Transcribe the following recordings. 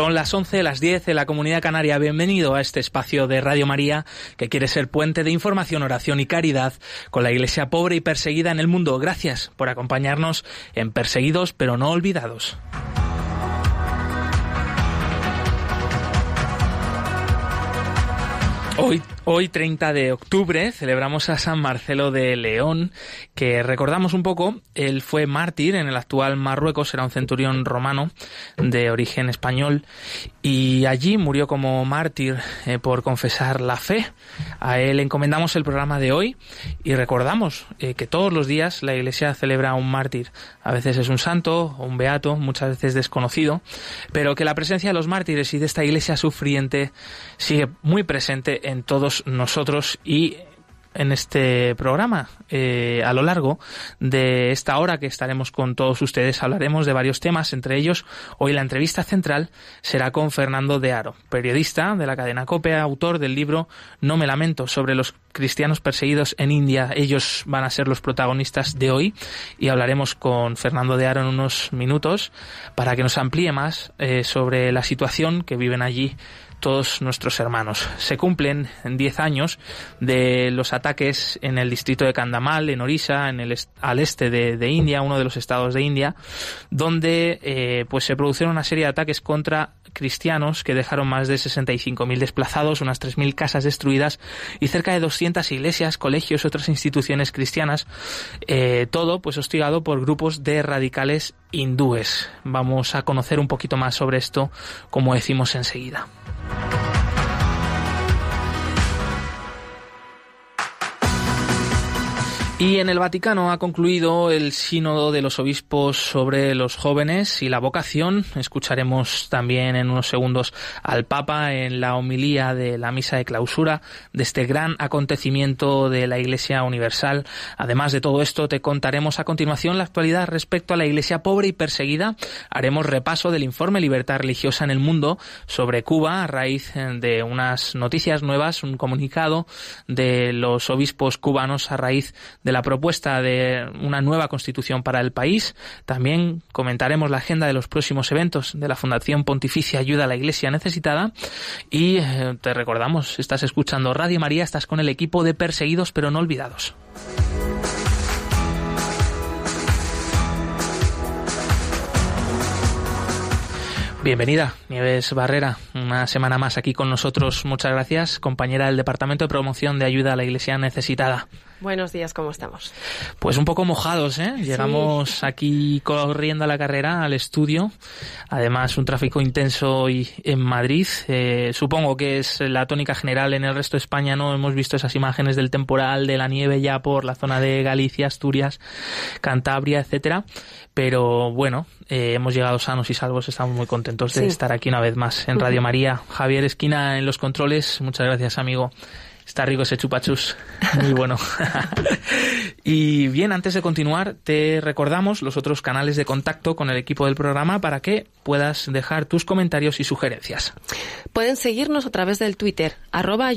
Son las 11, las 10 en la Comunidad Canaria. Bienvenido a este espacio de Radio María que quiere ser puente de información, oración y caridad con la Iglesia pobre y perseguida en el mundo. Gracias por acompañarnos en Perseguidos pero no olvidados. Hoy Hoy, 30 de octubre, celebramos a San Marcelo de León, que recordamos un poco, él fue mártir en el actual Marruecos, era un centurión romano de origen español, y allí murió como mártir eh, por confesar la fe. A él encomendamos el programa de hoy y recordamos eh, que todos los días la Iglesia celebra a un mártir. A veces es un santo o un beato, muchas veces desconocido, pero que la presencia de los mártires y de esta Iglesia sufriente sigue muy presente en todos nosotros y en este programa. Eh, a lo largo de esta hora que estaremos con todos ustedes hablaremos de varios temas, entre ellos hoy la entrevista central será con Fernando de Aro, periodista de la cadena COPE, autor del libro No me lamento sobre los cristianos perseguidos en India. Ellos van a ser los protagonistas de hoy y hablaremos con Fernando de Aro en unos minutos para que nos amplíe más eh, sobre la situación que viven allí todos nuestros hermanos. Se cumplen 10 años de los ataques en el distrito de Kandamal, en Orissa, en el al este de, India, uno de los estados de India, donde eh, pues se produjeron una serie de ataques contra cristianos que dejaron más de 65.000 desplazados, unas 3.000 casas destruidas y cerca de 200 iglesias, colegios otras instituciones cristianas. Eh, todo pues hostigado por grupos de radicales hindúes. Vamos a conocer un poquito más sobre esto, como decimos enseguida. Y en el Vaticano ha concluido el sínodo de los obispos sobre los jóvenes y la vocación. Escucharemos también en unos segundos al Papa en la homilía de la misa de clausura de este gran acontecimiento de la Iglesia Universal. Además de todo esto, te contaremos a continuación la actualidad respecto a la Iglesia pobre y perseguida. Haremos repaso del informe Libertad Religiosa en el Mundo sobre Cuba a raíz de unas noticias nuevas, un comunicado de los obispos cubanos a raíz de de la propuesta de una nueva constitución para el país. También comentaremos la agenda de los próximos eventos de la Fundación Pontificia Ayuda a la Iglesia Necesitada. Y eh, te recordamos, estás escuchando Radio María, estás con el equipo de Perseguidos pero no olvidados. Bienvenida, Nieves Barrera, una semana más aquí con nosotros. Muchas gracias, compañera del Departamento de Promoción de Ayuda a la Iglesia Necesitada. Buenos días, ¿cómo estamos? Pues un poco mojados, ¿eh? Llegamos aquí corriendo a la carrera, al estudio. Además, un tráfico intenso hoy en Madrid. Eh, supongo que es la tónica general en el resto de España, ¿no? Hemos visto esas imágenes del temporal, de la nieve ya por la zona de Galicia, Asturias, Cantabria, etcétera. Pero bueno, eh, hemos llegado sanos y salvos. Estamos muy contentos de estar aquí una vez más en Radio María. Javier Esquina en los controles. Muchas gracias, amigo. Está rico ese chupachus. Muy bueno. y bien, antes de continuar, te recordamos los otros canales de contacto con el equipo del programa para que puedas dejar tus comentarios y sugerencias. Pueden seguirnos a través del Twitter, arroba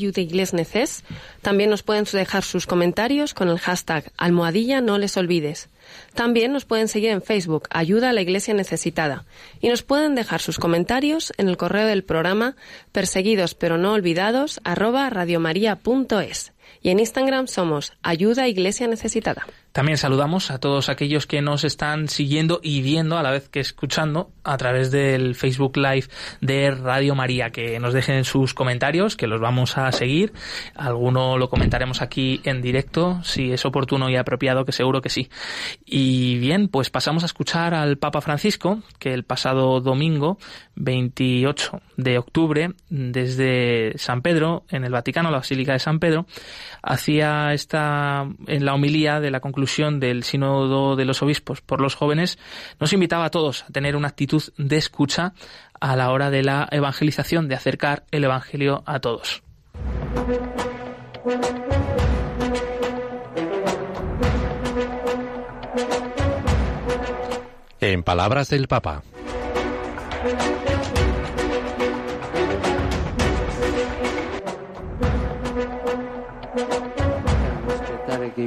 También nos pueden dejar sus comentarios con el hashtag almohadilla no les olvides. También nos pueden seguir en Facebook, Ayuda a la Iglesia Necesitada, y nos pueden dejar sus comentarios en el correo del programa perseguidos pero no olvidados arroba radiomaria.es. Y en Instagram somos Ayuda Iglesia Necesitada. También saludamos a todos aquellos que nos están siguiendo y viendo a la vez que escuchando a través del Facebook Live de Radio María. Que nos dejen sus comentarios, que los vamos a seguir. Alguno lo comentaremos aquí en directo, si es oportuno y apropiado, que seguro que sí. Y bien, pues pasamos a escuchar al Papa Francisco, que el pasado domingo, 28 de octubre, desde San Pedro, en el Vaticano, la Basílica de San Pedro, hacía esta, en la homilía de la conclusión del Sínodo de los Obispos por los jóvenes, nos invitaba a todos a tener una actitud de escucha a la hora de la evangelización, de acercar el Evangelio a todos. En palabras del Papa.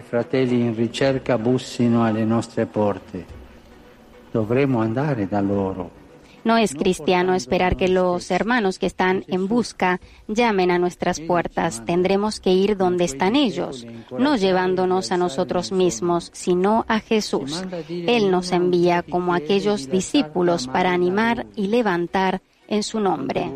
Fratelli in ricerca bussino alle nostre porte. No es cristiano esperar que los hermanos que están en busca llamen a nuestras puertas. Tendremos que ir donde están ellos, no llevándonos a nosotros mismos, sino a Jesús. Él nos envía como aquellos discípulos para animar y levantar en su nombre.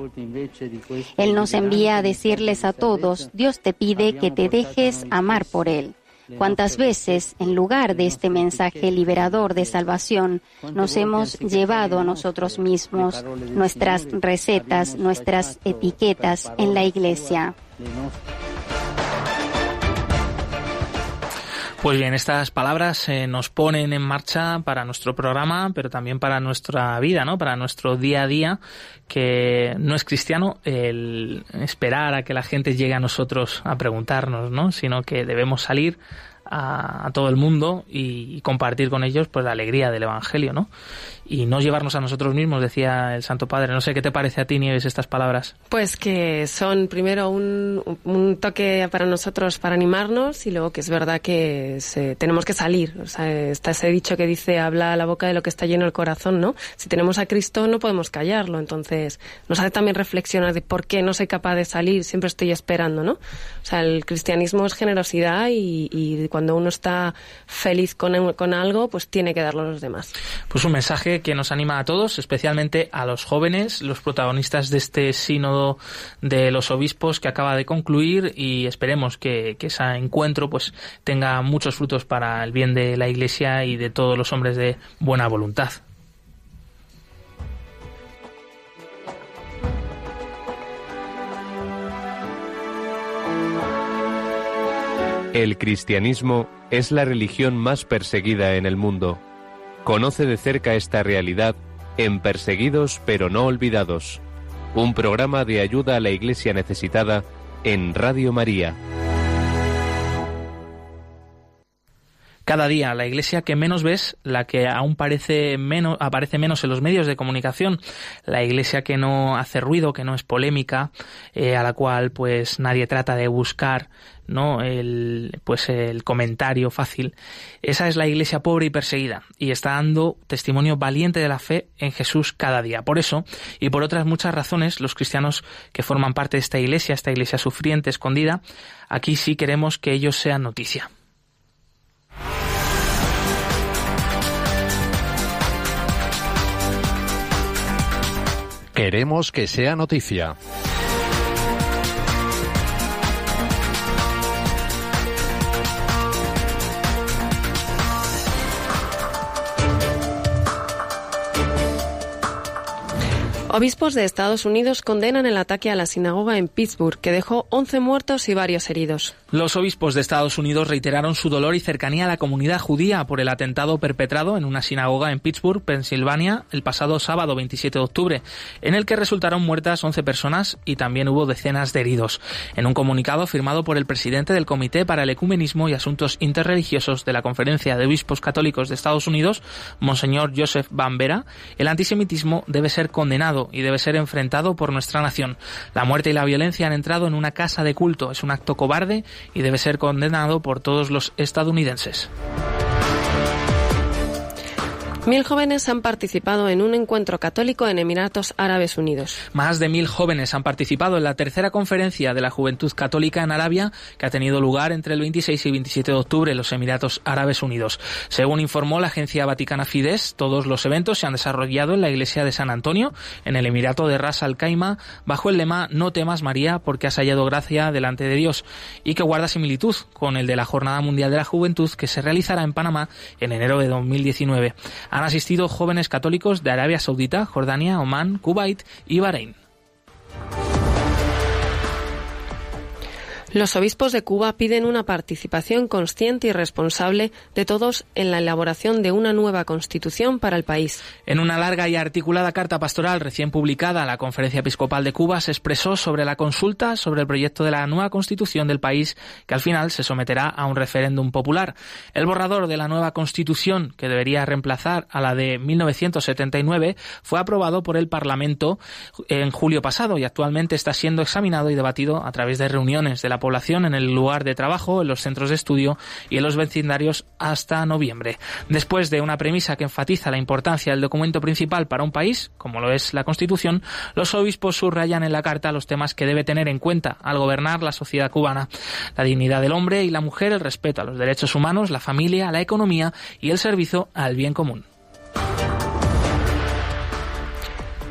Él nos envía a decirles a todos, Dios te pide que te dejes amar por Él. ¿Cuántas veces, en lugar de este mensaje liberador de salvación, nos hemos llevado a nosotros mismos nuestras recetas, nuestras etiquetas en la iglesia? Pues bien, estas palabras eh, nos ponen en marcha para nuestro programa, pero también para nuestra vida, ¿no? Para nuestro día a día, que no es cristiano el esperar a que la gente llegue a nosotros a preguntarnos, ¿no? Sino que debemos salir a, todo el mundo y, compartir con ellos pues la alegría del Evangelio, ¿no? Y no llevarnos a nosotros mismos, decía el Santo Padre. No sé qué te parece a ti, Nieves, estas palabras. Pues que son primero un, un toque para nosotros para animarnos y luego que es verdad que tenemos que salir. O sea, está ese dicho que dice habla la boca de lo que está lleno el corazón, ¿no? Si tenemos a Cristo no podemos callarlo. Entonces nos hace también reflexionar de por qué no soy capaz de salir, siempre estoy esperando, ¿no? O sea, el cristianismo es generosidad y, y cuando uno está feliz con, con algo, pues tiene que darlo a los demás. Pues un mensaje que nos anima a todos, especialmente a los jóvenes, los protagonistas de este sínodo de los obispos que acaba de concluir y esperemos que, que ese encuentro pues tenga muchos frutos para el bien de la Iglesia y de todos los hombres de buena voluntad. El cristianismo es la religión más perseguida en el mundo. Conoce de cerca esta realidad en Perseguidos pero no olvidados, un programa de ayuda a la Iglesia necesitada en Radio María. cada día la iglesia que menos ves, la que aún parece menos, aparece menos en los medios de comunicación, la iglesia que no hace ruido, que no es polémica, eh, a la cual pues nadie trata de buscar no el pues el comentario fácil. Esa es la iglesia pobre y perseguida y está dando testimonio valiente de la fe en Jesús cada día. Por eso y por otras muchas razones los cristianos que forman parte de esta iglesia esta iglesia sufriente escondida aquí sí queremos que ellos sean noticia. Queremos que sea noticia. Obispos de Estados Unidos condenan el ataque a la sinagoga en Pittsburgh, que dejó 11 muertos y varios heridos. Los obispos de Estados Unidos reiteraron su dolor y cercanía a la comunidad judía por el atentado perpetrado en una sinagoga en Pittsburgh, Pensilvania, el pasado sábado 27 de octubre, en el que resultaron muertas 11 personas y también hubo decenas de heridos. En un comunicado firmado por el presidente del Comité para el Ecumenismo y Asuntos Interreligiosos de la Conferencia de Obispos Católicos de Estados Unidos, Monseñor Joseph Bambera, el antisemitismo debe ser condenado y debe ser enfrentado por nuestra nación. La muerte y la violencia han entrado en una casa de culto. Es un acto cobarde y debe ser condenado por todos los estadounidenses. Mil jóvenes han participado en un encuentro católico en Emiratos Árabes Unidos. Más de mil jóvenes han participado en la tercera conferencia de la Juventud Católica en Arabia, que ha tenido lugar entre el 26 y 27 de octubre en los Emiratos Árabes Unidos. Según informó la agencia vaticana Fides, todos los eventos se han desarrollado en la iglesia de San Antonio, en el Emirato de Ras Al Khaimah, bajo el lema No temas María, porque has hallado gracia delante de Dios, y que guarda similitud con el de la Jornada Mundial de la Juventud que se realizará en Panamá en enero de 2019 han asistido jóvenes católicos de Arabia Saudita, Jordania, Omán, Kuwait y Bahrein. Los obispos de Cuba piden una participación consciente y responsable de todos en la elaboración de una nueva constitución para el país. En una larga y articulada carta pastoral recién publicada, la Conferencia Episcopal de Cuba se expresó sobre la consulta sobre el proyecto de la nueva constitución del país, que al final se someterá a un referéndum popular. El borrador de la nueva constitución, que debería reemplazar a la de 1979, fue aprobado por el Parlamento en julio pasado y actualmente está siendo examinado y debatido a través de reuniones de la población en el lugar de trabajo, en los centros de estudio y en los vecindarios hasta noviembre. Después de una premisa que enfatiza la importancia del documento principal para un país, como lo es la Constitución, los obispos subrayan en la carta los temas que debe tener en cuenta al gobernar la sociedad cubana. La dignidad del hombre y la mujer, el respeto a los derechos humanos, la familia, la economía y el servicio al bien común.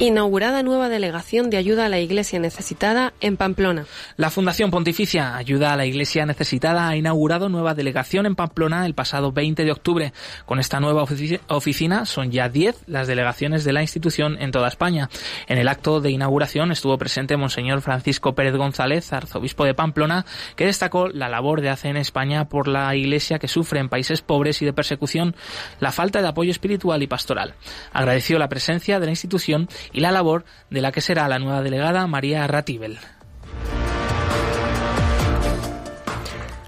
Inaugurada nueva delegación de ayuda a la Iglesia necesitada en Pamplona. La Fundación Pontificia Ayuda a la Iglesia Necesitada ha inaugurado nueva delegación en Pamplona el pasado 20 de octubre. Con esta nueva oficina son ya 10 las delegaciones de la institución en toda España. En el acto de inauguración estuvo presente Monseñor Francisco Pérez González, arzobispo de Pamplona, que destacó la labor de hace en España por la Iglesia que sufre en países pobres y de persecución la falta de apoyo espiritual y pastoral. Agradeció la presencia de la institución y la labor de la que será la nueva delegada María Ratibel.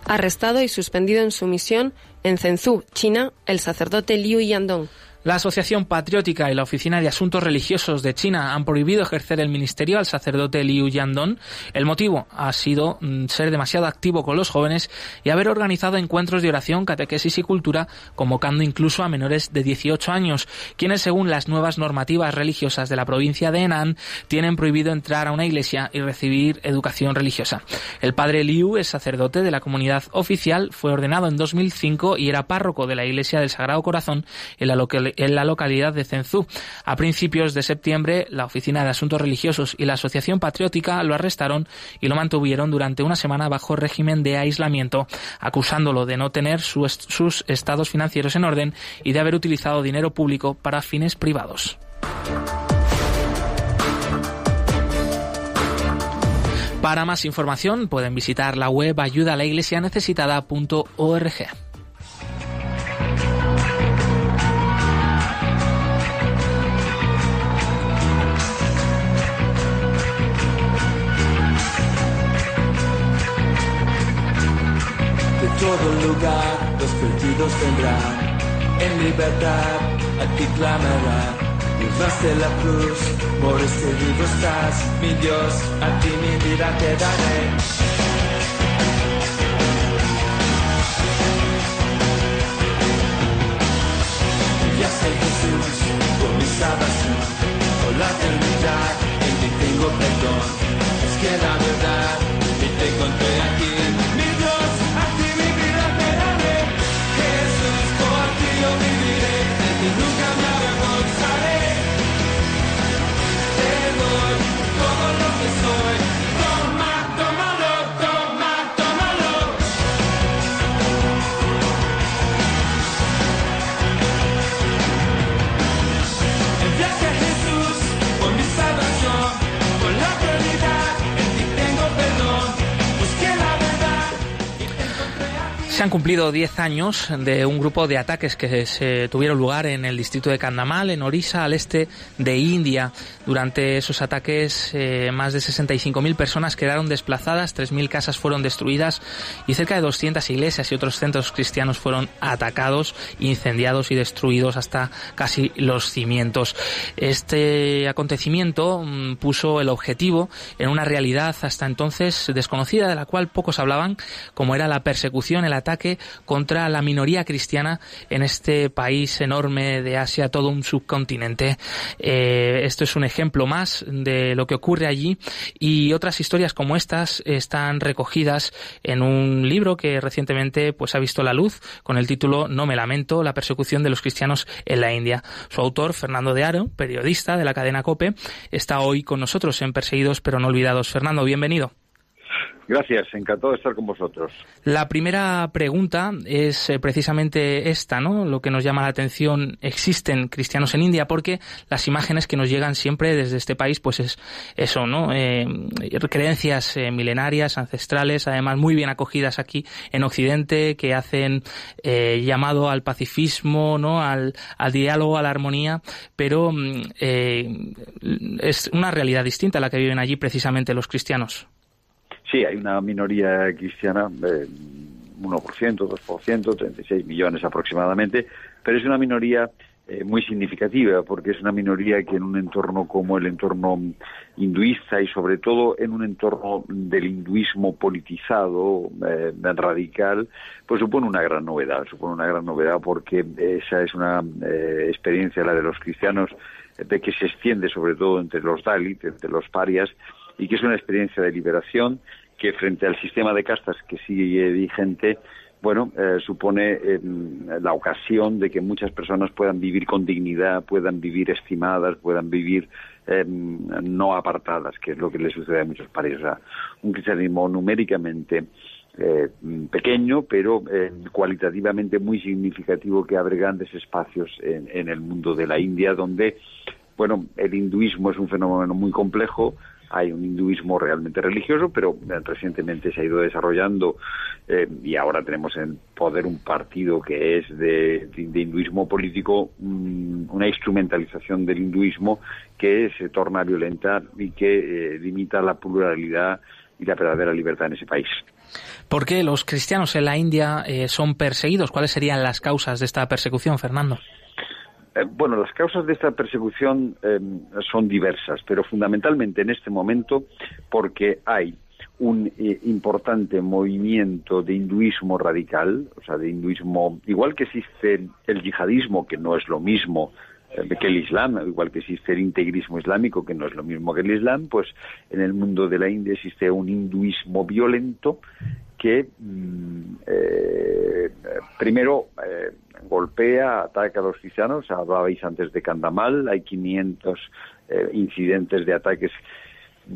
Arrestado y suspendido en su misión en Zhengzhou, China, el sacerdote Liu Yandong. La Asociación Patriótica y la Oficina de Asuntos Religiosos de China han prohibido ejercer el ministerio al sacerdote Liu Yandong. El motivo ha sido mm, ser demasiado activo con los jóvenes y haber organizado encuentros de oración, catequesis y cultura, convocando incluso a menores de 18 años, quienes según las nuevas normativas religiosas de la provincia de Henan tienen prohibido entrar a una iglesia y recibir educación religiosa. El padre Liu es sacerdote de la comunidad oficial, fue ordenado en 2005 y era párroco de la iglesia del Sagrado Corazón en la localidad en la localidad de Zenzú. A principios de septiembre, la Oficina de Asuntos Religiosos y la Asociación Patriótica lo arrestaron y lo mantuvieron durante una semana bajo régimen de aislamiento, acusándolo de no tener sus estados financieros en orden y de haber utilizado dinero público para fines privados. Para más información pueden visitar la web ayudalaiglesianecesitada.org. todo lugar los perdidos vendrán, en libertad a ti clamarán. Llevaste la cruz, por este vivo estás, mi Dios, a ti mi vida te daré. Se han cumplido 10 años de un grupo de ataques que se tuvieron lugar en el distrito de Kandamal, en Orissa, al este de India. Durante esos ataques, eh, más de 65.000 personas quedaron desplazadas, 3.000 casas fueron destruidas y cerca de 200 iglesias y otros centros cristianos fueron atacados, incendiados y destruidos hasta casi los cimientos. Este acontecimiento mm, puso el objetivo en una realidad hasta entonces desconocida, de la cual pocos hablaban, como era la persecución, el ataque ataque contra la minoría cristiana en este país enorme de Asia, todo un subcontinente. Eh, esto es un ejemplo más de lo que ocurre allí y otras historias como estas están recogidas en un libro que recientemente pues ha visto la luz con el título No me lamento, la persecución de los cristianos en la India. Su autor, Fernando de Aro, periodista de la cadena COPE, está hoy con nosotros en Perseguidos pero no olvidados. Fernando, bienvenido. Gracias, encantado de estar con vosotros. La primera pregunta es eh, precisamente esta, ¿no? Lo que nos llama la atención, existen cristianos en India porque las imágenes que nos llegan siempre desde este país, pues es eso, ¿no? Eh, creencias eh, milenarias, ancestrales, además muy bien acogidas aquí en Occidente, que hacen llamado al pacifismo, ¿no? Al, al, diálogo, a la armonía, pero mm, es una realidad distinta a la que viven allí precisamente los cristianos. Sí, hay una minoría cristiana, eh, 1%, 2%, 36 millones aproximadamente, pero es una minoría eh, muy significativa porque es una minoría que en un entorno como el entorno hinduista y sobre todo en un entorno del hinduismo politizado, eh, radical, pues supone una gran novedad, supone una gran novedad porque esa es una eh, experiencia, la de los cristianos, de que se extiende sobre todo entre los Dalit, entre los parias, y que es una experiencia de liberación que frente al sistema de castas que sigue vigente, bueno, eh, supone em, la ocasión de que muchas personas puedan vivir con dignidad, puedan vivir estimadas, puedan vivir em, no apartadas, que es lo que le sucede a muchos países. Un cristianismo numéricamente eh, pequeño, pero eh, cualitativamente muy significativo que abre grandes espacios en, en el mundo de la India, donde, bueno, el hinduismo es un fenómeno muy complejo, hay un hinduismo realmente religioso, pero recientemente se ha ido desarrollando eh, y ahora tenemos en poder un partido que es de, hinduismo político, mm, una instrumentalización del hinduismo que se torna violenta y que eh, limita la pluralidad y la verdadera libertad en ese país. ¿Por qué los cristianos en la India eh, son perseguidos? ¿Cuáles serían las causas de esta persecución, Fernando? Eh, bueno, las causas de esta persecución em, son diversas, pero fundamentalmente en este momento porque hay un eh, importante movimiento de hinduismo radical, o sea, de hinduismo, igual que existe el yihadismo, que no es lo mismo eh, que el Islam, igual que existe el integrismo islámico, que no es lo mismo que el Islam, pues en el mundo de la India existe un hinduismo violento que mm, primero golpea, ataca a los cristianos. Hablabais antes de Candamal, hay 500 eh, incidentes de ataques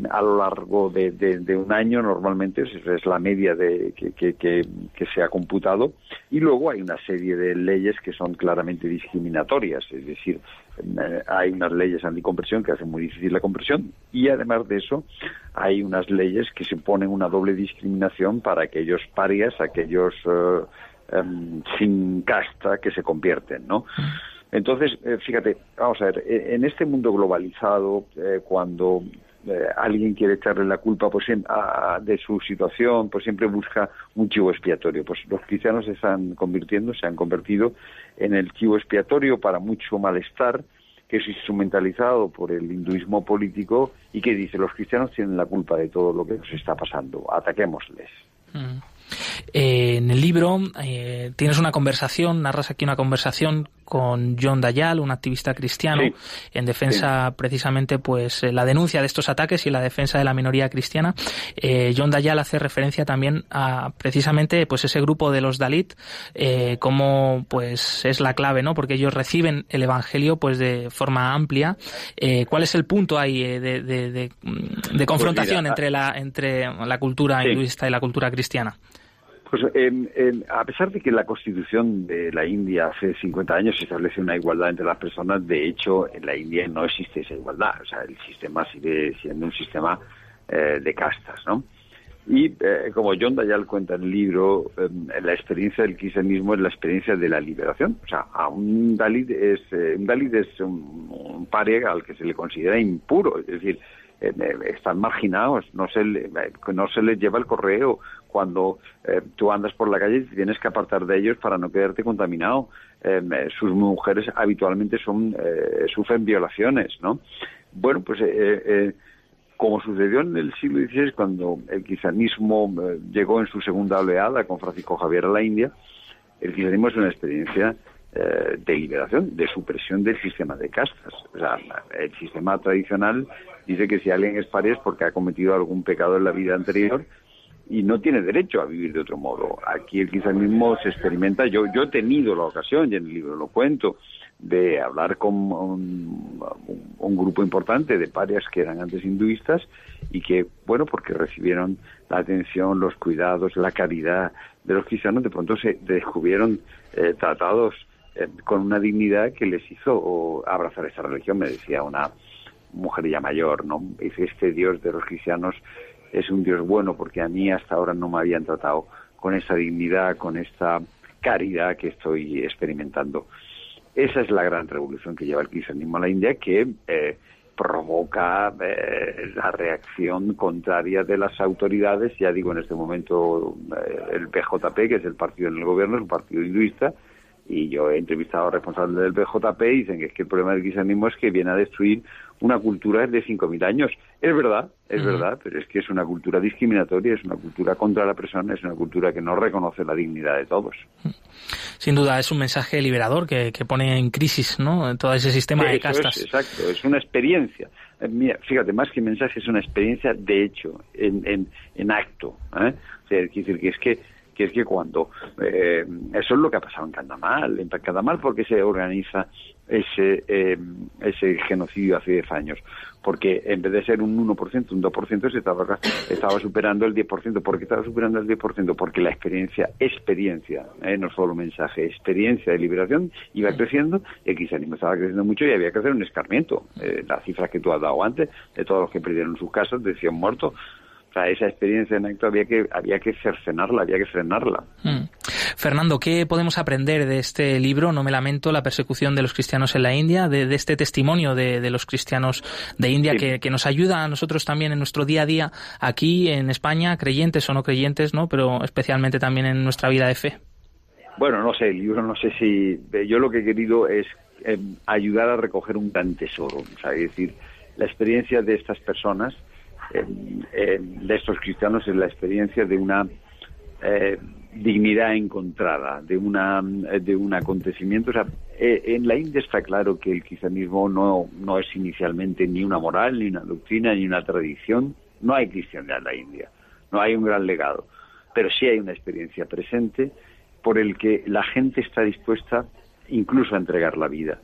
a lo largo de, un año normalmente, es, la media de, que, se ha computado, y luego hay una serie de leyes que son claramente discriminatorias, es decir, eh, hay unas leyes anticompresión que hacen muy difícil la compresión, y además de eso hay unas leyes que se ponen una doble discriminación para aquellos parias, aquellos... Eh, Em, sin casta que se convierten, ¿no? Entonces, eh, fíjate, vamos a ver, e, en este mundo globalizado, eh, cuando eh, alguien quiere echarle la culpa pues, de su situación, pues siempre busca un chivo expiatorio. Pues los cristianos se están convirtiendo, se han convertido en el chivo expiatorio para mucho malestar que es instrumentalizado por el hinduismo político y que dice los cristianos tienen la culpa de todo lo que nos está pasando, ataquémosles. Mm. Eh, en el libro eh, tienes una conversación, narras aquí una conversación con John Dayal, un activista cristiano, en defensa precisamente pues eh, la denuncia de estos ataques y la defensa de la minoría cristiana. John Dayal hace referencia también a precisamente pues ese grupo de los Dalit como pues es la clave, ¿no? Porque ellos reciben el evangelio pues de forma amplia. ¿Cuál es el punto ahí de, de, pues confrontación entre la entre la cultura hinduista y la cultura cristiana? Pues a pesar de que la Constitución de la India hace 50 años establece una igualdad entre las personas, de hecho en la India no existe esa igualdad. O sea, el sistema sigue siendo un sistema eh, de castas, ¿no? Y eh, como John Dayal cuenta en el libro, em, la experiencia del cristianismo es la experiencia de la liberación. O sea, a un Dalit es, eh, un, Dalit es un, un al que se le considera impuro, es decir, están marginados, no se, no se les lleva el correo, cuando eh, tú andas por la calle y tienes que apartar de ellos para no quedarte contaminado. Em, eh, sus mujeres habitualmente son eh, sufren violaciones, ¿no? Bueno, pues como sucedió en el siglo XVI cuando el cristianismo llegó en su segunda oleada con Francisco Javier a la India, el cristianismo es una experiencia de liberación, de supresión del sistema de castas. O sea, el sistema tradicional dice que si alguien es paria es porque ha cometido algún pecado en la vida anterior y no tiene derecho a vivir de otro modo. Aquí el cristianismo se experimenta, yo, yo he tenido la ocasión, y en el libro lo cuento, de hablar con un, grupo importante de parias que eran antes hinduistas y que, bueno, porque recibieron la atención, los cuidados, la caridad de los cristianos, de pronto se descubrieron eh, tratados eh, con una dignidad que les hizo abrazar esa religión, me decía una mujer ya mayor, ¿no? Dice, este Dios de los cristianos es un Dios bueno porque a mí hasta ahora no me habían tratado con esa dignidad, con esta caridad que estoy experimentando. Esa es la gran revolución que lleva el cristianismo a la India, que eh, provoca eh, la reacción contraria de las autoridades. Ya digo, en este momento eh, el PJP, que es el partido en el gobierno, es un partido hinduista, y yo he entrevistado a responsables del BJP y dicen que es que el problema del cristianismo es que viene a destruir una cultura de 5.000 años. Es verdad, es verdad, pero es que es una cultura discriminatoria, es una cultura contra la persona, es una cultura que no reconoce la dignidad de todos. Sin duda, es un mensaje liberador que, pone en crisis ¿no? todo ese sistema de castas. exacto, es una experiencia. Eh, fíjate, más que mensaje, es una experiencia de hecho, en, en, en acto. ¿eh? O sea, decir, que es que que es que cuando eh, eso es lo que ha pasado en Candamal, en Candamal porque se organiza ese eh, ese genocidio hace 10 años, porque en vez de ser un 1%, un 2% se estaba estaba superando el 10%, ¿por qué estaba superando el 10%? Porque la experiencia, experiencia, eh, no solo mensaje, experiencia de liberación iba creciendo, y el cristianismo estaba creciendo mucho y había que hacer un escarmiento. las cifras que tú has dado antes, de todos los que perdieron sus casas, decían muertos, sea, esa experiencia en acto había que, había que cercenarla, había que frenarla. Hmm. Fernando, ¿qué podemos aprender de este libro, No me lamento, la persecución de los cristianos en la India, de, este testimonio de, los cristianos de India que, nos ayuda a nosotros también en nuestro día a día aquí en España, creyentes o no creyentes, ¿no? pero especialmente también en nuestra vida de fe? Bueno, no sé, el libro no sé si... Yo lo que he querido es eh, ayudar a recoger un gran tesoro, o sea, es decir, la experiencia de estas personas de estos cristianos es la experiencia de una eh, dignidad encontrada, de una de un acontecimiento. O sea, eh, en la India está claro que el cristianismo no, no es inicialmente ni una moral, ni una doctrina, ni una tradición. No hay cristiandad en la India, no hay un gran legado, pero sí hay una experiencia presente por el que la gente está dispuesta incluso a entregar la vida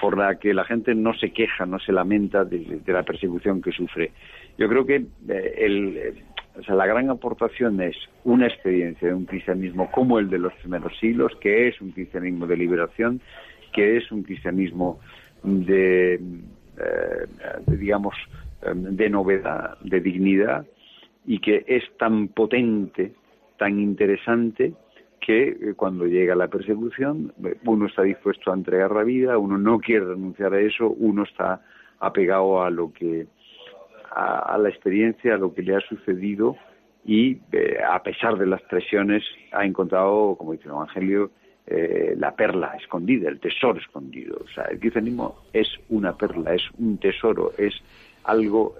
por la que la gente no se queja, no se lamenta de, la persecución que sufre. Yo creo que eh, el, eh, o sea, la gran aportación es una experiencia de un cristianismo como el de los primeros siglos, que es un cristianismo de liberación, que es un cristianismo de, eh, digamos, de novedad, de dignidad, y que es tan potente, tan interesante, que cuando llega la persecución uno está dispuesto a entregar la vida, uno no quiere renunciar a eso, uno está apegado a lo que a, la experiencia, a lo que le ha sucedido y eh, a pesar de las presiones ha encontrado, como dice el Evangelio, la perla escondida, el tesoro escondido. O sea, el cristianismo es una perla, es un tesoro, es algo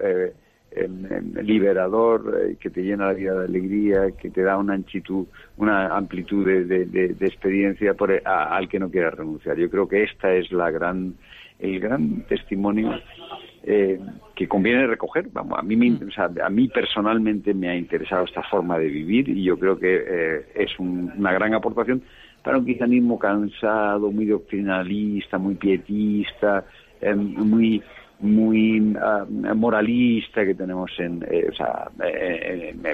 liberador, eh, que te llena la vida de alegría, que te da una amplitud, una amplitud de, experiencia por, al que no quiera renunciar. Yo creo que esta es la gran, el gran testimonio eh, que conviene recoger. Vamos, a mí, mm. a mí personalmente me ha interesado esta forma de vivir y yo creo que eh, es una gran aportación para un cristianismo cansado, muy doctrinalista, muy pietista, muy muy ah, moralista que tenemos en, eh, o sea,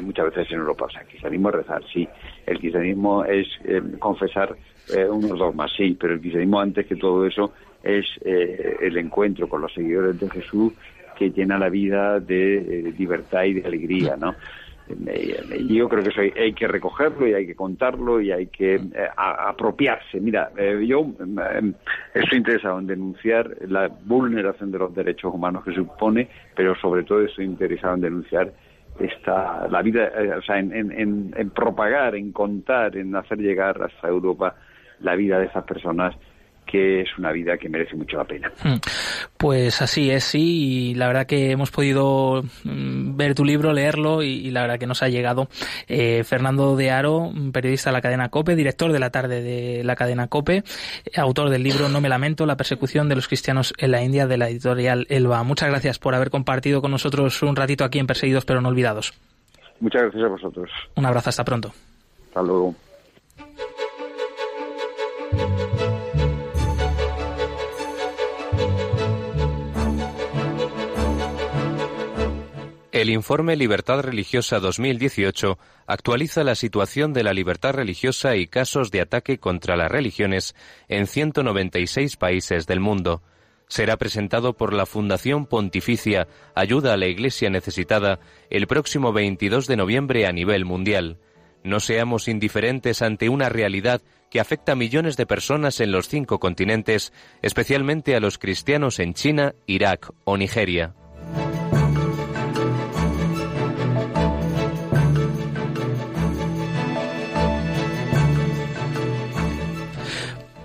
muchas veces en Europa. O sea, el cristianismo es rezar, sí. El cristianismo es eh, confesar eh, unos dogmas, sí. Pero el cristianismo, antes que todo eso, es el encuentro con los seguidores de Jesús que llena la vida de libertad y de alegría, ¿no? yo creo que eso hay, que recogerlo y hay que contarlo y hay que eh, apropiarse. Mira, eh, yo eh, estoy interesado en denunciar la vulneración de los derechos humanos que supone, pero sobre todo estoy interesado en denunciar esta la vida, o sea, en, en, en propagar, en contar, en hacer llegar hasta Europa la vida de esas personas que es una vida que merece mucho la pena. Hmm. Pues así es, sí, y la verdad que hemos podido mm, ver tu libro, leerlo, y, la verdad que nos ha llegado. Eh, Fernando de Aro, periodista de la cadena COPE, director de la tarde de la cadena COPE, autor del libro No me lamento, la persecución de los cristianos en la India, de la editorial Elba. Muchas gracias por haber compartido con nosotros un ratito aquí en Perseguidos pero no olvidados. Muchas gracias a vosotros. Un abrazo, hasta pronto. Hasta luego. El informe Libertad Religiosa 2018 actualiza la situación de la libertad religiosa y casos de ataque contra las religiones en 196 países del mundo. Será presentado por la Fundación Pontificia Ayuda a la Iglesia Necesitada el próximo 22 de noviembre a nivel mundial. No seamos indiferentes ante una realidad que afecta a millones de personas en los cinco continentes, especialmente a los cristianos en China, Irak o Nigeria.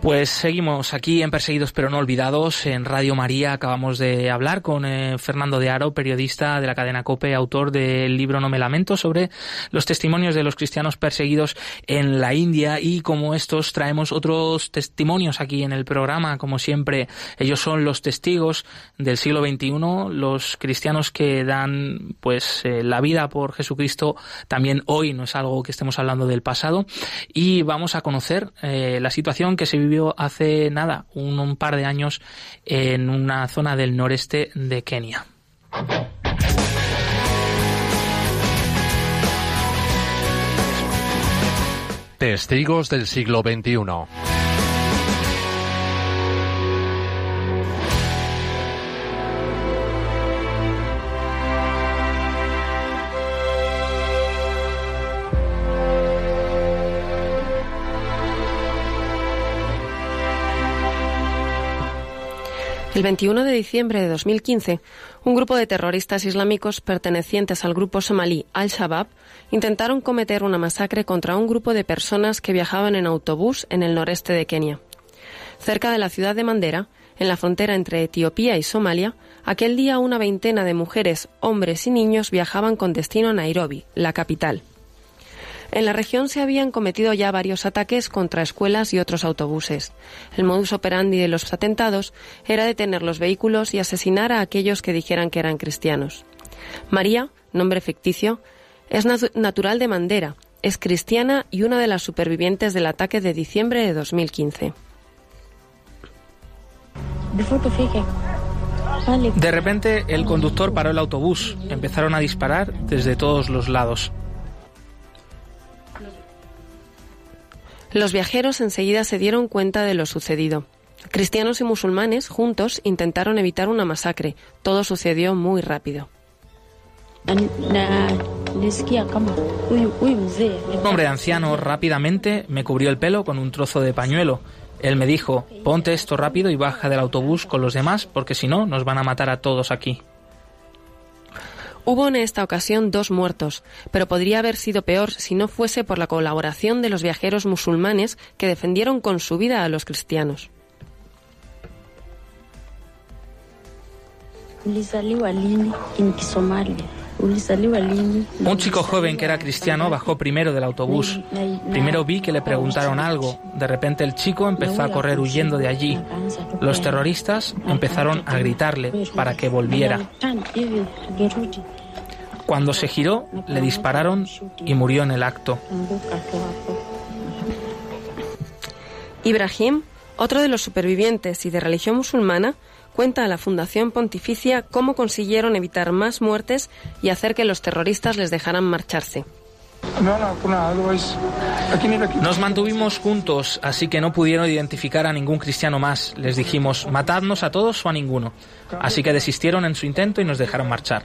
Pues seguimos aquí en Perseguidos pero no olvidados. En Radio María acabamos de hablar con eh, Fernando de Aro, periodista de la cadena COPE, autor del libro No me lamento sobre los testimonios de los cristianos perseguidos en la India y como estos traemos otros testimonios aquí en el programa. Como siempre, ellos son los testigos del siglo XXI, los cristianos que dan pues eh, la vida por Jesucristo también hoy, no es algo que estemos hablando del pasado y vamos a conocer eh, la situación que se vive hace nada, un, par de años, en una zona del noreste de Kenia. Testigos del siglo XXI. El 21 de diciembre de 2015, un grupo de terroristas islámicos pertenecientes al grupo somalí Al-Shabaab intentaron cometer una masacre contra un grupo de personas que viajaban en autobús en el noreste de Kenia. Cerca de la ciudad de Mandera, en la frontera entre Etiopía y Somalia, aquel día una veintena de mujeres, hombres y niños viajaban con destino a Nairobi, la capital. En la región se habían cometido ya varios ataques contra escuelas y otros autobuses. El modus operandi de los atentados era detener los vehículos y asesinar a aquellos que dijeran que eran cristianos. María, nombre ficticio, es natural de Mandera, es cristiana y una de las supervivientes del ataque de diciembre de 2015. De repente, el conductor paró el autobús. Empezaron a disparar desde todos los lados. Los viajeros enseguida se dieron cuenta de lo sucedido. Cristianos y musulmanes juntos intentaron evitar una masacre. Todo sucedió muy rápido. Un hombre anciano rápidamente me cubrió el pelo con un trozo de pañuelo. Él me dijo, ponte esto rápido y baja del autobús con los demás porque si no nos van a matar a todos aquí. Hubo en esta ocasión dos muertos, pero podría haber sido peor si no fuese por la colaboración de los viajeros musulmanes que defendieron con su vida a los cristianos. Un chico joven que era cristiano bajó primero del autobús. Primero vi que le preguntaron algo. De repente el chico empezó a correr huyendo de allí. Los terroristas empezaron a gritarle para que volviera. Cuando se giró, le dispararon y murió en el acto. Ibrahim, otro de los supervivientes y de religión musulmana, cuenta a la Fundación Pontificia cómo consiguieron evitar más muertes y hacer que los terroristas les dejaran marcharse. Nos mantuvimos juntos, así que no pudieron identificar a ningún cristiano más. Les dijimos, matadnos a todos o a ninguno. Así que desistieron en su intento y nos dejaron marchar.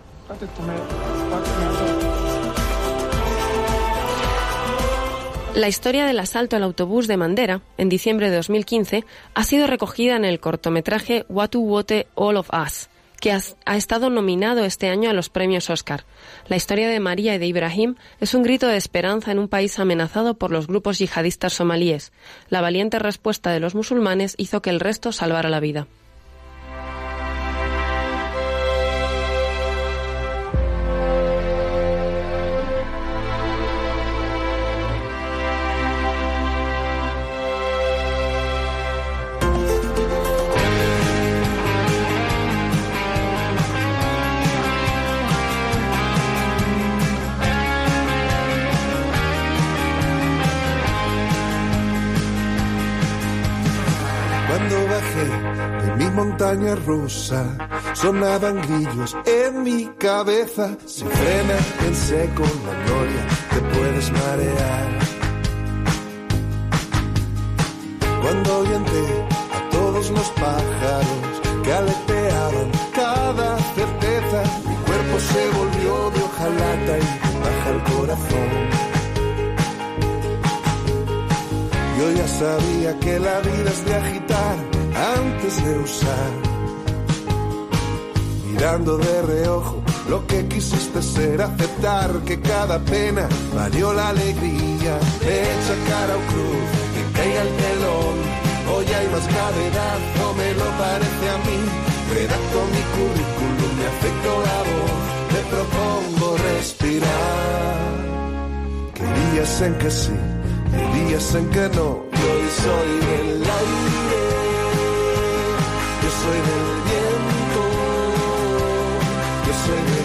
La historia del asalto al autobús de Mandera, en diciembre de 2015, ha sido recogida en el cortometraje What to Wote All of Us, que ha, estado nominado este año a los premios Oscar. La historia de María y de Ibrahim es un grito de esperanza en un país amenazado por los grupos yihadistas somalíes. La valiente respuesta de los musulmanes hizo que el resto salvara la vida. Montaña sonaban grillos en mi cabeza. Si frenas en seco la gloria, te puedes marear. Cuando orienté a todos los pájaros que aleteaban cada certeza, mi cuerpo se volvió de hojalata y baja el corazón. Yo ya sabía que la vida es de agitar antes de usar. Mirando de reojo lo que quisiste ser, aceptar que cada pena valió la alegría. Echa cara o cruz, que caiga el telón. Hoy hay más gravedad, no me lo parece a mí. Redacto mi currículum, me afecto la voz, te propongo respirar. Que días en que sí días en que no, yo soy del aire, yo soy del yo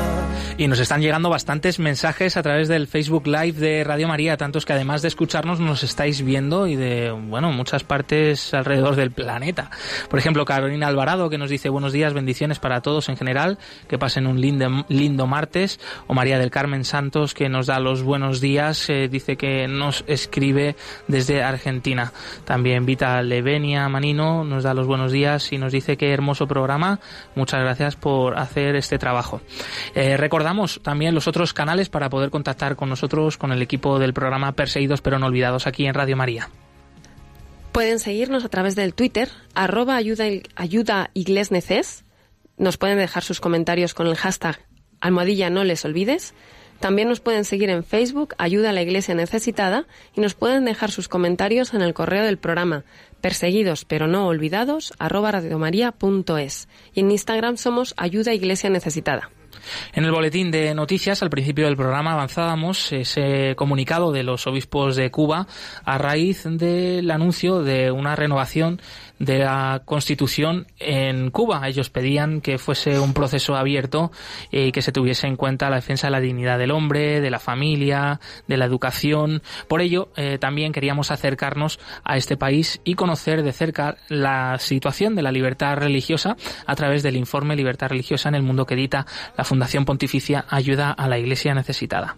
Y nos están llegando bastantes mensajes a través del Facebook Live de Radio María, tantos que además de escucharnos nos estáis viendo y de, bueno, muchas partes alrededor del planeta. Por ejemplo, Carolina Alvarado que nos dice buenos días, bendiciones para todos en general, que pasen un lindo, lindo martes. O María del Carmen Santos que nos da los buenos días, eh, dice que nos escribe desde Argentina. También Vita Levenia Manino nos da los buenos días y nos dice que hermoso programa. Muchas gracias por hacer este trabajo. Eh, recordamos también los otros canales para poder contactar con nosotros, con el equipo del programa Perseguidos pero no olvidados aquí en Radio María. Pueden seguirnos a través del Twitter, arroba ayuda, ayuda iglesneces. Nos pueden dejar sus comentarios con el hashtag almohadilla no les olvides. También nos pueden seguir en Facebook, Ayuda a la Iglesia Necesitada, y nos pueden dejar sus comentarios en el correo del programa, perseguidos pero no olvidados, arroba radiomaria.es. Y en Instagram somos Ayuda Iglesia Necesitada. En el boletín de noticias, al principio del programa, avanzábamos ese comunicado de los obispos de Cuba a raíz del anuncio de una renovación de la Constitución en Cuba. Ellos pedían que fuese un proceso abierto y que se tuviese en cuenta la defensa de la dignidad del hombre, de la familia, de la educación. Por ello, eh, también queríamos acercarnos a este país y conocer de cerca la situación de la libertad religiosa a través del informe Libertad Religiosa en el Mundo que edita la Fundación Pontificia Ayuda a la Iglesia Necesitada.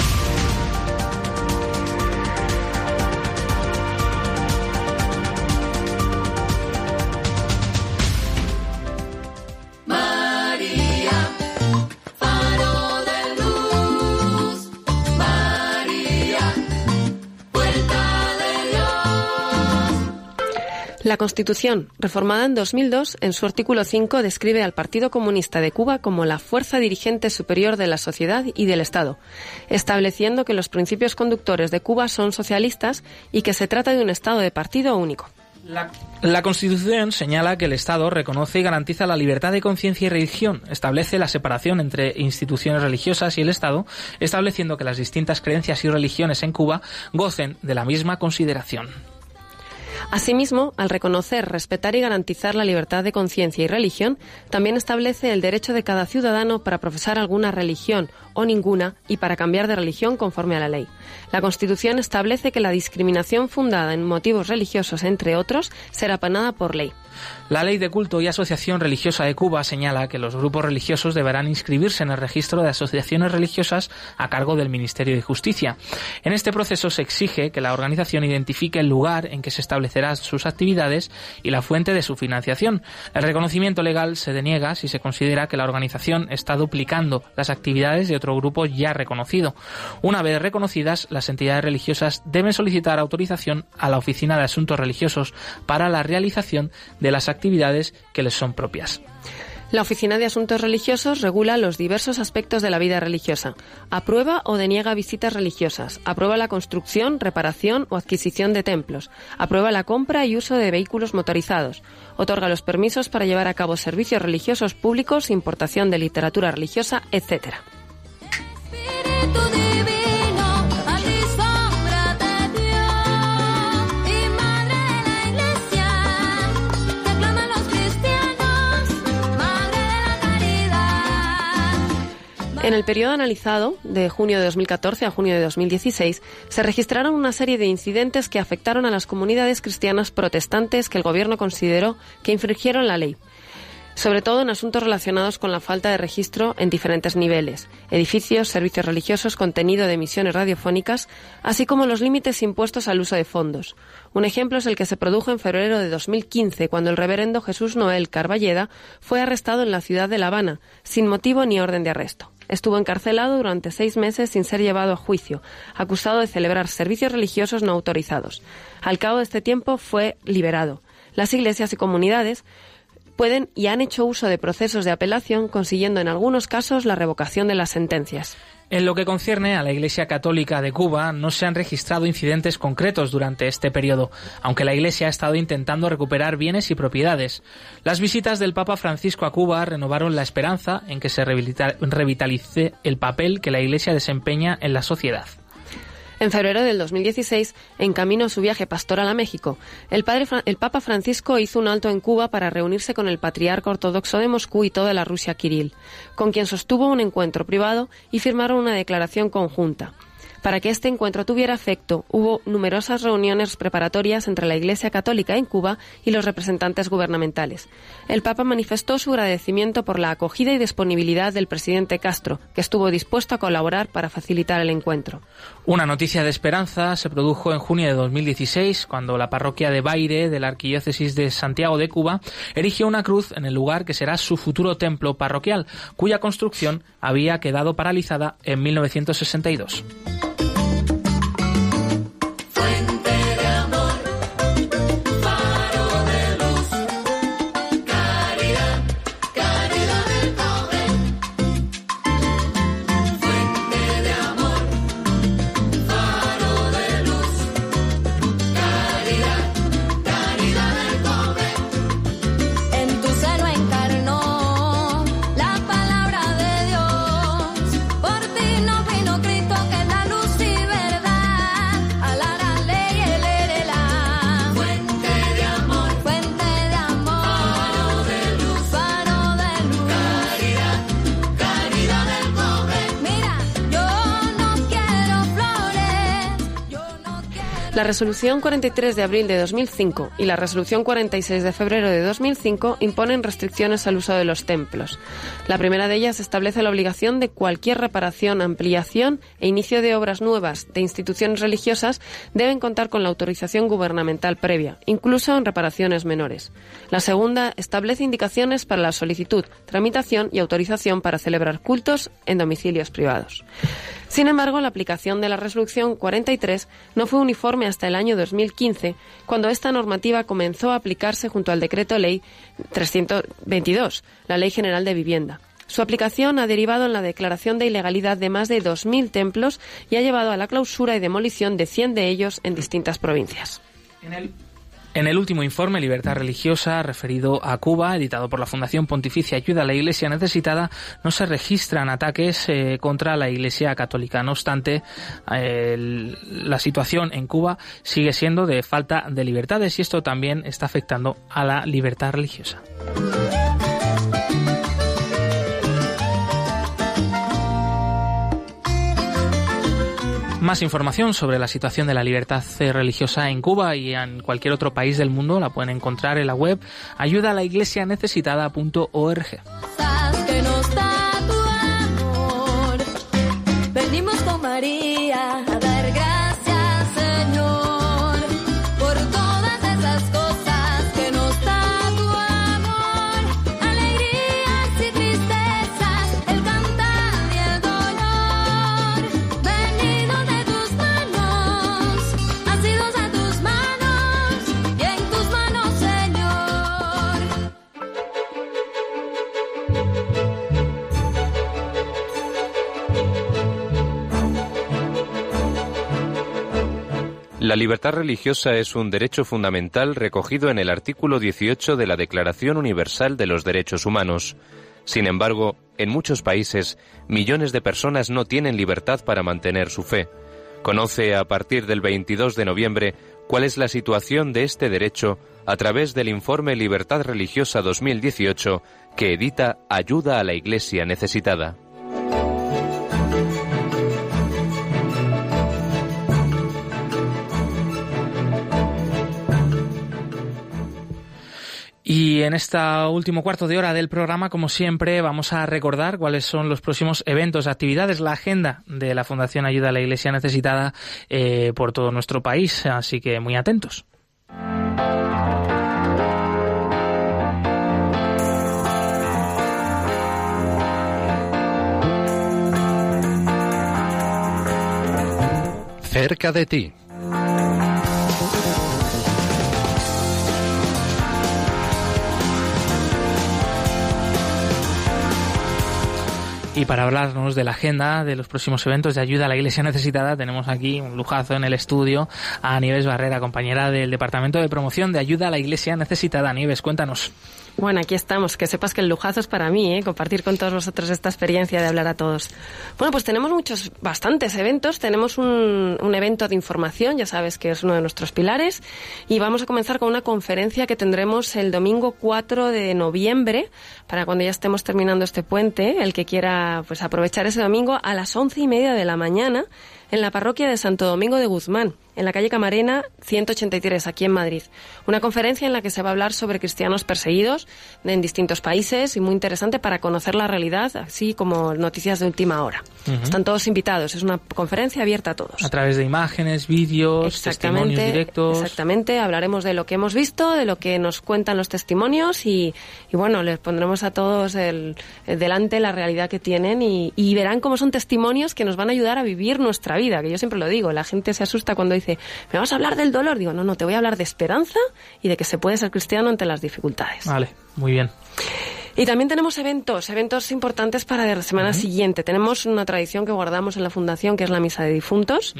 La Constitución, reformada en 2002, en su artículo 5 describe al Partido Comunista de Cuba como la fuerza dirigente superior de la sociedad y del Estado, estableciendo que los principios conductores de Cuba son socialistas y que se trata de un Estado de partido único. La, la, Constitución señala que el Estado reconoce y garantiza la libertad de conciencia y religión, establece la separación entre instituciones religiosas y el Estado, estableciendo que las distintas creencias y religiones en Cuba gocen de la misma consideración. Asimismo, al reconocer, respetar y garantizar la libertad de conciencia y religión, también establece el derecho de cada ciudadano para profesar alguna religión o ninguna y para cambiar de religión conforme a la ley. La Constitución establece que la discriminación fundada en motivos religiosos, entre otros, será penada por ley. La Ley de Culto y Asociación Religiosa de Cuba señala que los grupos religiosos deberán inscribirse en el registro de asociaciones religiosas a cargo del Ministerio de Justicia. En este proceso se exige que la organización identifique el lugar en que se sus actividades y la fuente de su financiación. El reconocimiento legal se deniega si se considera que la organización está duplicando las actividades de otro grupo ya reconocido. Una vez reconocidas, las entidades religiosas deben solicitar autorización a la Oficina de Asuntos Religiosos para la realización de las actividades que les son propias. La Oficina de Asuntos Religiosos regula los diversos aspectos de la vida religiosa. Aprueba o deniega visitas religiosas. Aprueba la construcción, reparación o adquisición de templos. Aprueba la compra y uso de vehículos motorizados. Otorga los permisos para llevar a cabo servicios religiosos públicos, importación de literatura religiosa, etc. En el periodo analizado, de junio de 2014 a junio de 2016, se registraron una serie de incidentes que afectaron a las comunidades cristianas protestantes que el Gobierno consideró que infringieron la ley sobre todo en asuntos relacionados con la falta de registro en diferentes niveles, edificios, servicios religiosos, contenido de emisiones radiofónicas, así como los límites impuestos al uso de fondos. Un ejemplo es el que se produjo en febrero de 2015, cuando el reverendo Jesús Noel Carballeda fue arrestado en la ciudad de La Habana, sin motivo ni orden de arresto. Estuvo encarcelado durante seis meses sin ser llevado a juicio, acusado de celebrar servicios religiosos no autorizados. Al cabo de este tiempo fue liberado. Las iglesias y comunidades pueden y han hecho uso de procesos de apelación, consiguiendo en algunos casos la revocación de las sentencias. En lo que concierne a la Iglesia Católica de Cuba, no se han registrado incidentes concretos durante este periodo, aunque la Iglesia ha estado intentando recuperar bienes y propiedades. Las visitas del Papa Francisco a Cuba renovaron la esperanza en que se revitalice el papel que la Iglesia desempeña en la sociedad. En febrero del 2016, en camino a su viaje pastoral a México, el, Papa Francisco hizo un alto en Cuba para reunirse con el patriarca ortodoxo de Moscú y toda la Rusia Kirill, con quien sostuvo un encuentro privado y firmaron una declaración conjunta. Para que este encuentro tuviera efecto, hubo numerosas reuniones preparatorias entre la Iglesia Católica en Cuba y los representantes gubernamentales. El Papa manifestó su agradecimiento por la acogida y disponibilidad del presidente Castro, que estuvo dispuesto a colaborar para facilitar el encuentro. Una noticia de esperanza se produjo en junio de 2016, cuando la parroquia de Baire de la Arquidiócesis de Santiago de Cuba erigió una cruz en el lugar que será su futuro templo parroquial, cuya construcción había quedado paralizada en 1962. La resolución 43 de abril de 2005 y la resolución 46 de febrero de 2005 imponen restricciones al uso de los templos. La primera de ellas establece la obligación de cualquier reparación, ampliación e inicio de obras nuevas de instituciones religiosas deben contar con la autorización gubernamental previa, incluso en reparaciones menores. La segunda establece indicaciones para la solicitud, tramitación y autorización para celebrar cultos en domicilios privados. Sin embargo, la aplicación de la resolución 43 no fue uniforme hasta el año 2015, cuando esta normativa comenzó a aplicarse junto al decreto ley 322, la Ley General de Vivienda. Su aplicación ha derivado en la declaración de ilegalidad de más de 2.000 templos y ha llevado a la clausura y demolición de 100 de ellos en distintas provincias. En el último informe Libertad Religiosa referido a Cuba, editado por la Fundación Pontificia Ayuda a la Iglesia Necesitada, no se registran ataques eh, contra la Iglesia Católica. No obstante, la situación en Cuba sigue siendo de falta de libertades y esto también está afectando a la libertad religiosa. Más información sobre la situación de la libertad religiosa en Cuba y en cualquier otro país del mundo la pueden encontrar en la web ayudalaiglesianecesitada.org. que nos da tu amor. Venimos con María La libertad religiosa es un derecho fundamental recogido en el artículo 18 de la Declaración Universal de los Derechos Humanos. Sin embargo, en muchos países, millones de personas no tienen libertad para mantener su fe. Conoce a partir del 22 de noviembre cuál es la situación de este derecho a través del informe Libertad Religiosa 2018 que edita Ayuda a la Iglesia Necesitada. Y en esta último cuarto de hora del programa, como siempre, vamos a recordar cuáles son los próximos eventos, actividades, la agenda de la Fundación Ayuda a la Iglesia Necesitada eh, por todo nuestro país. Así que muy atentos. Cerca de ti. Y para hablarnos de la agenda de los próximos eventos de ayuda a la Iglesia Necesitada, tenemos aquí un lujazo en el estudio a Nieves Barrera, compañera del Departamento de Promoción de Ayuda a la Iglesia Necesitada. Nieves, cuéntanos. Bueno, aquí estamos. Que sepas que el lujazo es para mí, ¿eh? compartir con todos vosotros esta experiencia de hablar a todos. Bueno, pues tenemos muchos, bastantes eventos. Tenemos un, evento de información, ya sabes que es uno de nuestros pilares. Y vamos a comenzar con una conferencia que tendremos el domingo 4 de noviembre, para cuando ya estemos terminando este puente. El que quiera pues aprovechar ese domingo a las once y media de la mañana en la parroquia de Santo Domingo de Guzmán, en la calle Camarena 183, aquí en Madrid. Una conferencia en la que se va a hablar sobre cristianos perseguidos en distintos países y muy interesante para conocer la realidad, así como noticias de última hora. Están todos invitados, es una conferencia abierta a todos. A través de imágenes, vídeos, testimonios directos. Exactamente, hablaremos de lo que hemos visto, de lo que nos cuentan los testimonios y, y bueno, les pondremos a todos el, el delante la realidad que tienen y, y verán cómo son testimonios que nos van a ayudar a vivir nuestra vida, que yo siempre lo digo, la gente se asusta cuando dice, ¿me vas a hablar del dolor? Digo, no, no, te voy a hablar de esperanza y de que se puede ser cristiano ante las dificultades. Vale, muy bien. Y también tenemos eventos, eventos importantes para la semana siguiente. Tenemos una tradición que guardamos en la Fundación, que es la Misa de Difuntos.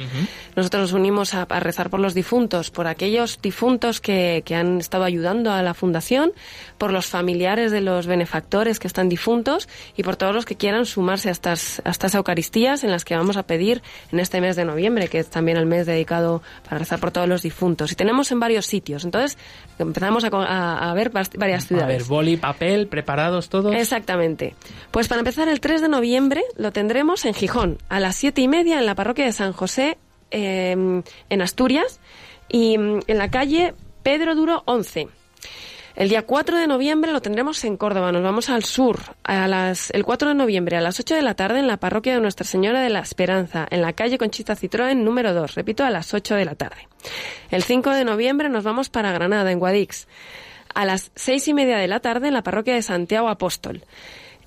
Nosotros nos unimos a, a rezar por los difuntos, por aquellos difuntos que, que han estado ayudando a la Fundación, por los familiares de los benefactores que están difuntos y por todos los que quieran sumarse a estas, a estas Eucaristías en las que vamos a pedir en este mes de noviembre, que es también el mes dedicado para rezar por todos los difuntos. Y tenemos en varios sitios. Entonces empezamos a, a- a ver varias A ciudades. ver, boli, papel, Exactamente. Pues para empezar, el 3 de noviembre lo tendremos en Gijón, a las siete y media en la parroquia de San José, eh, en Asturias, y mm, en la calle Pedro Duro 11. El día 4 de noviembre lo tendremos en Córdoba, nos vamos al sur, a las, el 4 de noviembre a las 8 de la tarde en la parroquia de Nuestra Señora de la Esperanza, en la calle Conchita Citroën número 2, repito, a las 8 de la tarde. El 5 de noviembre nos vamos para Granada, en Guadix, a las seis y media de la tarde en la parroquia de Santiago Apóstol.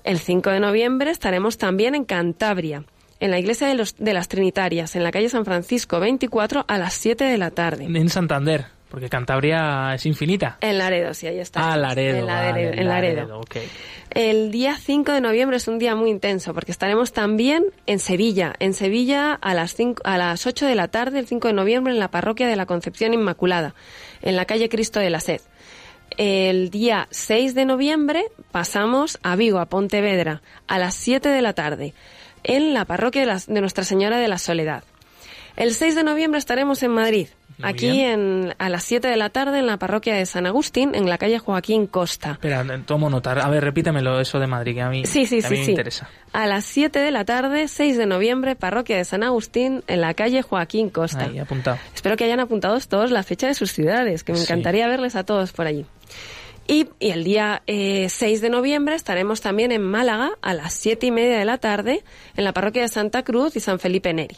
El 5 de noviembre estaremos también en Cantabria, en la iglesia de, los, de las Trinitarias, en la calle San Francisco 24 a las 7 de la tarde. En Santander, porque Cantabria es infinita. En Laredo, sí, ahí está. Ah, Laredo. En vale, Laredo. en Laredo. Laredo, ok. El día 5 de noviembre es un día muy intenso porque estaremos también en Sevilla. En Sevilla a las, 5 a las 8 de la tarde, el 5 de noviembre, en la parroquia de la Concepción Inmaculada, en la calle Cristo de la Sed. El día 6 de noviembre pasamos a Vigo, a Pontevedra, a las 7 de la tarde, en la parroquia de, de Nuestra Señora de la Soledad. El 6 de noviembre estaremos en Madrid, Muy aquí bien. en, a las 7 de la tarde en la parroquia de San Agustín, en la calle Joaquín Costa. Espera, tomo nota. A ver, repítemelo eso de Madrid, que a mí, Sí, sí, que a sí, me sí. interesa. A las 7 de la tarde, 6 de noviembre, parroquia de San Agustín, en la calle Joaquín Costa. Ahí, apuntado. Espero que hayan apuntado todos la fecha de sus ciudades, que me encantaría verles a todos por allí. Y, y el día eh, 6 de noviembre estaremos también en Málaga a las 7 y media de la tarde en la parroquia de Santa Cruz y San Felipe Neri.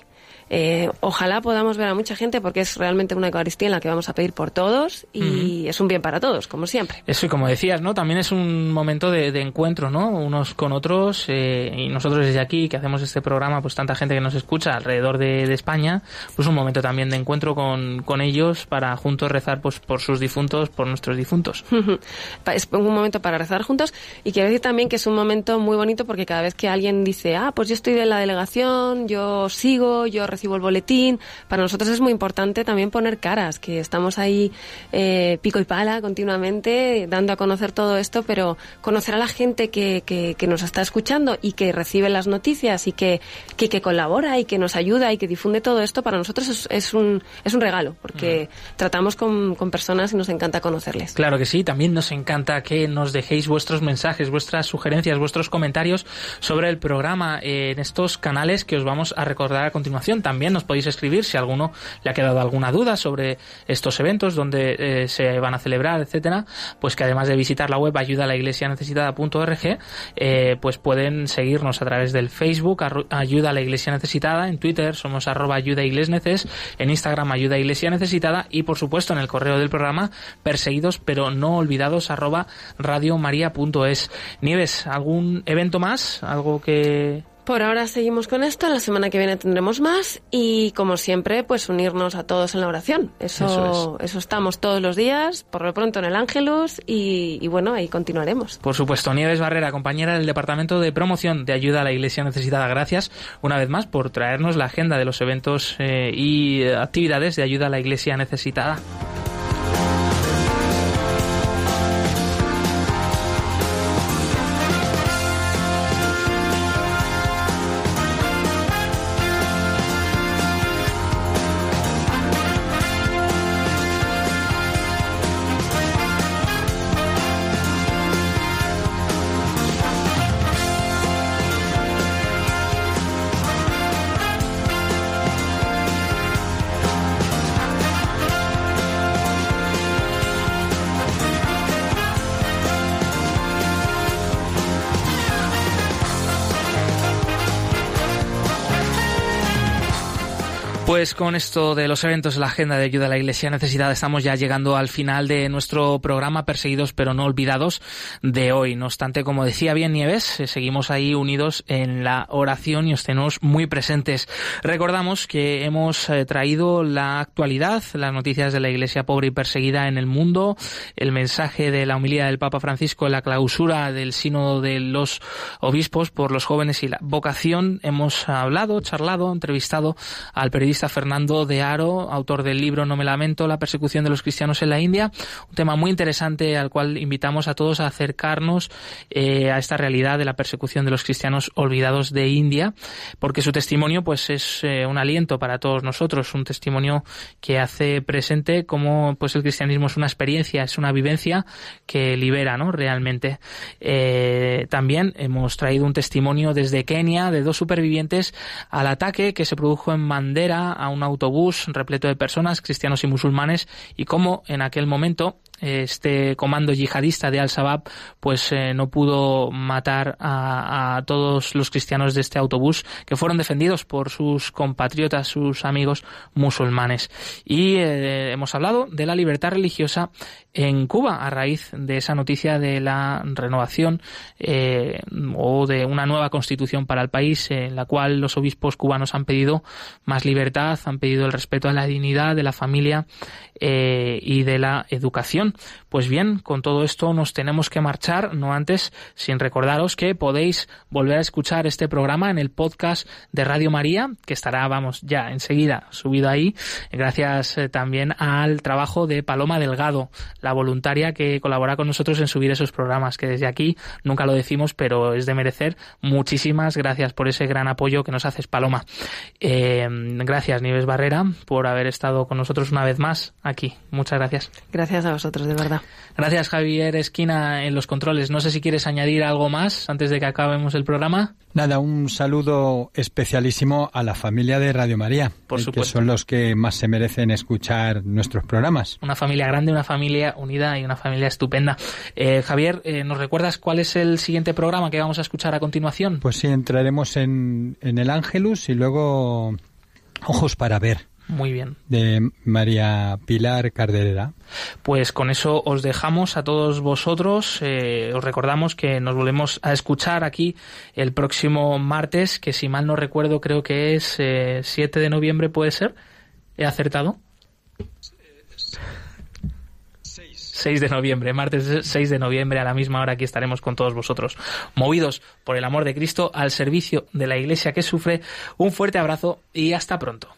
Eh, ojalá podamos ver a mucha gente porque es realmente una Eucaristía en la que vamos a pedir por todos y es un bien para todos, como siempre. Eso, y como decías, ¿no? También es un momento de, de encuentro, ¿no? Unos con otros. eh, y nosotros desde aquí, que hacemos este programa, pues tanta gente que nos escucha alrededor de, de España, pues un momento también de encuentro con, con ellos para juntos rezar pues por sus difuntos, por nuestros difuntos. Es un momento para rezar juntos y quiero decir también que es un momento muy bonito porque cada vez que alguien dice, ah, pues yo estoy de la delegación, yo sigo, yo recibo el boletín, para nosotros es muy importante también poner caras, que estamos ahí eh, pico y pala continuamente dando a conocer todo esto, pero conocer a la gente que, que, que nos está escuchando y que recibe las noticias y que, que, que colabora y que nos ayuda y que difunde todo esto, para nosotros es, es un, es un regalo porque tratamos con, con personas y nos encanta conocerles. Claro que sí, también nos encanta que nos dejéis vuestros mensajes, vuestras sugerencias, vuestros comentarios sobre el programa en estos canales que os vamos a recordar a continuación. También nos podéis escribir si alguno le ha quedado alguna duda sobre estos eventos, donde eh, se van a celebrar, etcétera, pues que además de visitar la web ayuda a la iglesia eh, pues pueden seguirnos a través del Facebook ayuda a la iglesia necesitada, en Twitter somos arroba ayuda neces, en Instagram ayuda iglesia necesitada y por supuesto en el correo del programa perseguidos pero no olvidados arroba radiomaria.es. Nieves, ¿algún evento más? ¿Algo que Por ahora seguimos con esto, la semana que viene tendremos más y como siempre pues unirnos a todos en la oración. Eso, Eso eso, estamos todos los días, por lo pronto en el Ángelus y, y bueno, ahí continuaremos. Por supuesto, Nieves Barrera, compañera del Departamento de Promoción de Ayuda a la Iglesia Necesitada. Gracias una vez más por traernos la agenda de los eventos eh, y eh, actividades de ayuda a la Iglesia Necesitada. Pues con esto de los eventos, la agenda de ayuda a la Iglesia necesitada, estamos ya llegando al final de nuestro programa Perseguidos pero no olvidados de hoy. No obstante, como decía bien Nieves, eh, seguimos ahí unidos en la oración y os tenemos muy presentes. Recordamos que hemos eh, traído la actualidad, las noticias de la Iglesia pobre y perseguida en el mundo, el mensaje de la homilía del Papa Francisco en la clausura del Sínodo de los Obispos por los jóvenes y la vocación. Hemos hablado, charlado, entrevistado al periodista Fernando de Aro, autor del libro No me lamento, la persecución de los cristianos en la India, un tema muy interesante al cual invitamos a todos a acercarnos eh, a esta realidad de la persecución de los cristianos olvidados de India, porque su testimonio pues es eh, un aliento para todos nosotros, un testimonio que hace presente cómo pues el cristianismo es una experiencia, es una vivencia que libera, ¿no? Realmente. Eh, también hemos traído un testimonio desde Kenia de dos supervivientes al ataque que se produjo en Mandera a un autobús repleto de personas, cristianos y musulmanes, y cómo en aquel momento este comando yihadista de Al-Shabaab pues eh, no pudo matar a, todos los cristianos de este autobús que fueron defendidos por sus compatriotas, sus amigos musulmanes. Y eh, hemos hablado de la libertad religiosa en Cuba a raíz de esa noticia de la renovación eh, o de una nueva constitución para el país en la cual los obispos cubanos han pedido más libertad, han pedido el respeto a la dignidad de la familia y de la educación. Pues bien, con todo esto nos tenemos que marchar, no antes sin recordaros que podéis volver a escuchar este programa en el podcast de Radio María, que estará, vamos, ya enseguida subido ahí, gracias eh, también al trabajo de Paloma Delgado, la voluntaria que colabora con nosotros en subir esos programas, que desde aquí nunca lo decimos, pero es de merecer. Muchísimas gracias por ese gran apoyo que nos haces, Paloma. Eh, gracias, Nieves Barrera, por haber estado con nosotros una vez más aquí. Muchas gracias. Gracias a vosotros, de verdad. Gracias, Javier Esquina, en los controles. No sé si quieres añadir algo más antes de que acabemos el programa. Nada, un saludo especialísimo a la familia de Radio María, Por eh, supuesto. que son los que más se merecen escuchar nuestros programas. Una familia grande, una familia unida y una familia estupenda. Eh, Javier, eh, ¿nos recuerdas cuál es el siguiente programa que vamos a escuchar a continuación? Pues sí, entraremos en, en el Ángelus y luego Ojos para ver. Muy bien. De María Pilar Carderera. Pues con eso os dejamos a todos vosotros. Eh, os recordamos que nos volvemos a escuchar aquí el próximo martes, que si mal no recuerdo creo que es eh, 7 de noviembre, ¿puede ser? ¿He acertado? 6 de noviembre, martes 6 de noviembre a la misma hora aquí estaremos con todos vosotros, movidos por el amor de Cristo al servicio de la iglesia que sufre. Un fuerte abrazo y hasta pronto.